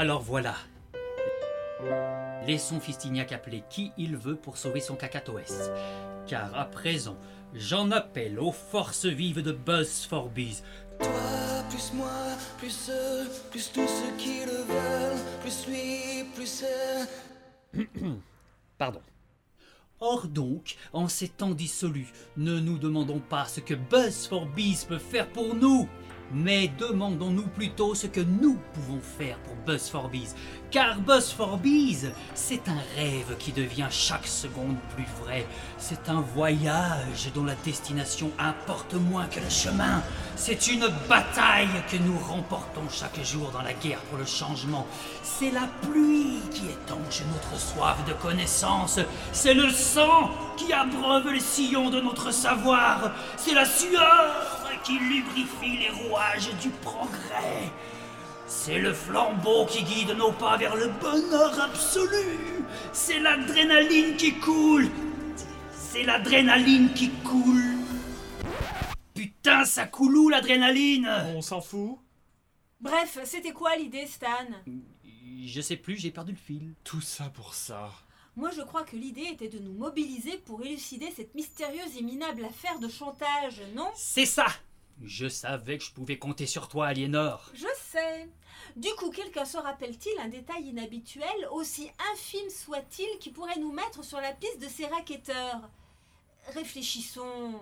Alors voilà. Laissons Fistignac appeler qui il veut pour sauver son cacatoès. Car à présent, j'en appelle aux forces vives de Buzz for Bees. Toi, plus moi, plus eux, plus tous ceux qui le veulent, plus lui, plus elle. Pardon. Or donc, en ces temps dissolus, ne nous demandons pas ce que Buzz for Bees peut faire pour nous, mais demandons-nous plutôt ce que nous pouvons faire pour Buzz for Bees. Car Buzz for Bees, c'est un rêve qui devient chaque seconde plus vrai. C'est un voyage dont la destination importe moins que le chemin. C'est une bataille que nous remportons chaque jour dans la guerre pour le changement. C'est la pluie qui étanche notre soif de connaissance. C'est le sang qui abreuve les sillons de notre savoir. C'est la sueur qui lubrifie les rouages du progrès. C'est le flambeau qui guide nos pas vers le bonheur absolu. C'est l'adrénaline qui coule. C'est l'adrénaline qui coule. Putain, ça coule où l'adrénaline? On s'en fout Bref, c'était quoi l'idée, Stan? Je sais plus, j'ai perdu le fil. Tout ça pour ça. Moi, je crois que l'idée était de nous mobiliser pour élucider cette mystérieuse et minable affaire de chantage, non? C'est ça Je savais que je pouvais compter sur toi, Aliénor. Je sais. Du coup, quelqu'un se rappelle-t-il un détail inhabituel, aussi infime soit-il, qui pourrait nous mettre sur la piste de ces racketteurs Réfléchissons.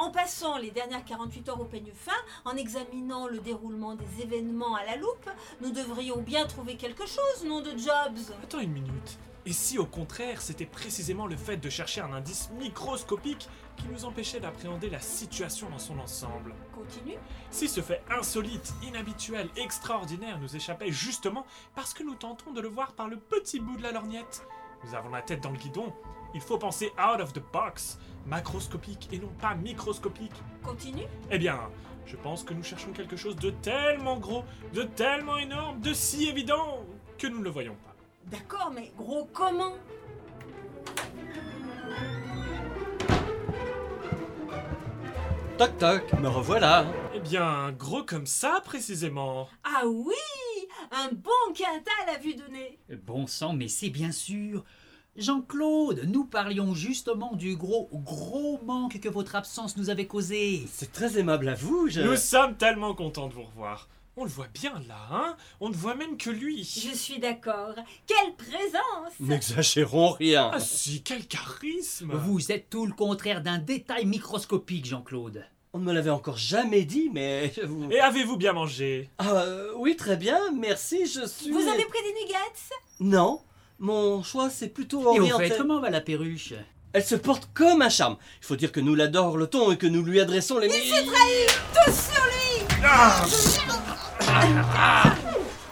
En passant les dernières 48 heures au peigne fin, en examinant le déroulement des événements à la loupe, nous devrions bien trouver quelque chose, nom de Jobs? Attends une minute. Et si au contraire c'était précisément le fait de chercher un indice microscopique qui nous empêchait d'appréhender la situation dans son ensemble? Continue. Si ce fait insolite, inhabituel, extraordinaire nous échappait justement parce que nous tentons de le voir par le petit bout de la lorgnette Nous avons la tête dans le guidon. Il faut penser out of the box, macroscopique et non pas microscopique. Continue. Eh bien, je pense que nous cherchons quelque chose de tellement gros, de tellement énorme, de si évident que nous ne le voyons pas. D'accord, mais gros comment? Toc toc, me revoilà. Eh bien, gros comme ça précisément. Ah oui Un bon quintal à vue de nez Bon sang, mais c'est bien sûr. Jean-Claude, nous parlions justement du gros, gros manque que votre absence nous avait causé. C'est très aimable à vous, je... Nous sommes tellement contents de vous revoir. On le voit bien là, hein? On ne voit même que lui. Je suis d'accord. Quelle présence N'exagérons rien. Ah si, quel charisme Vous êtes tout le contraire d'un détail microscopique, Jean-Claude. On ne me l'avait encore jamais dit, mais... vous- Et avez-vous bien mangé? Ah, euh, oui, très bien, merci, je suis... Vous avez pris des nuggets? Non, mon choix c'est plutôt Et au orienté. fait, comment va la perruche? Elle se porte comme un charme. Il faut dire que nous l'adorons et que nous lui adressons les... Il s'est trahi Tous sur lui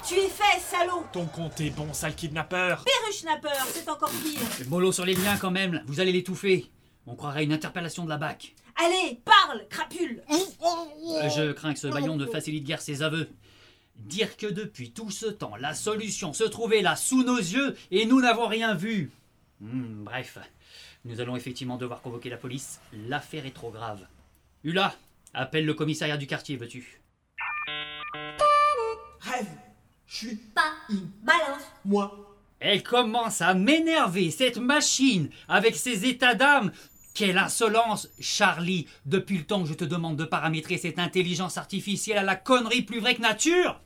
Tu es fait, salaud Ton compte est bon, sale kidnappeur Perruche nappeur, c'est encore pire Mollo sur les liens quand même, vous allez l'étouffer. On croirait une interpellation de la BAC. Allez, parle, crapule Je crains que ce baillon ne facilite guère ses aveux. Dire que depuis tout ce temps, la solution se trouvait là, sous nos yeux, et nous n'avons rien vu. Hmm, bref, nous allons effectivement devoir convoquer la police. L'affaire est trop grave. Hula, appelle le commissariat du quartier, veux-tu? Rêve, je suis Pas balance moi. Elle commence à m'énerver, cette machine, avec ses états d'âme. Quelle insolence, Charlie, depuis le temps que je te demande de paramétrer cette intelligence artificielle à la connerie plus vraie que nature.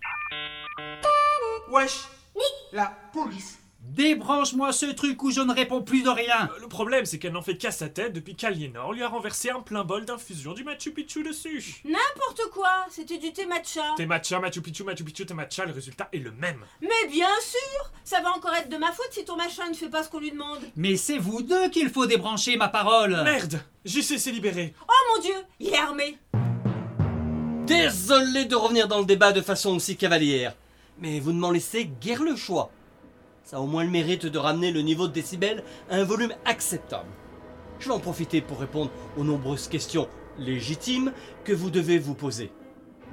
Wesh, la police. Débranche-moi ce truc où je ne réponds plus de rien. Euh, Le problème, c'est qu'elle n'en fait qu'à sa tête depuis qu'Aliénor lui a renversé un plein bol d'infusion du Machu Picchu dessus. N'importe quoi, c'était du thé matcha T'es matcha, Machu Picchu, Machu Picchu, t'es matcha, le résultat est le même. Mais bien sûr Ça va encore être de ma faute si ton machin ne fait pas ce qu'on lui demande Mais c'est vous deux qu'il faut débrancher, ma parole. Merde JC s'est libéré. Oh mon dieu, il est armé Désolé de revenir dans le débat de façon aussi cavalière. Mais vous ne m'en laissez guère le choix. Ça a au moins le mérite de ramener le niveau de décibels à un volume acceptable. Je vais en profiter pour répondre aux nombreuses questions légitimes que vous devez vous poser.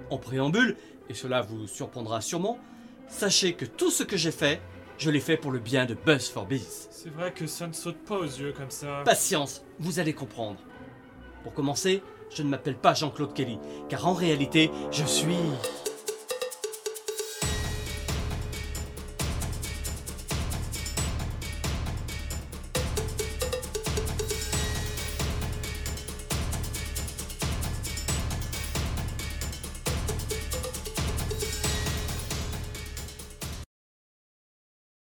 En préambule, et cela vous surprendra sûrement, sachez que tout ce que j'ai fait, je l'ai fait pour le bien de Buzz for Bees. C'est vrai que ça ne saute pas aux yeux comme ça. Patience, vous allez comprendre. Pour commencer, je ne m'appelle pas Jean-Claude Kelly, car en réalité, je suis...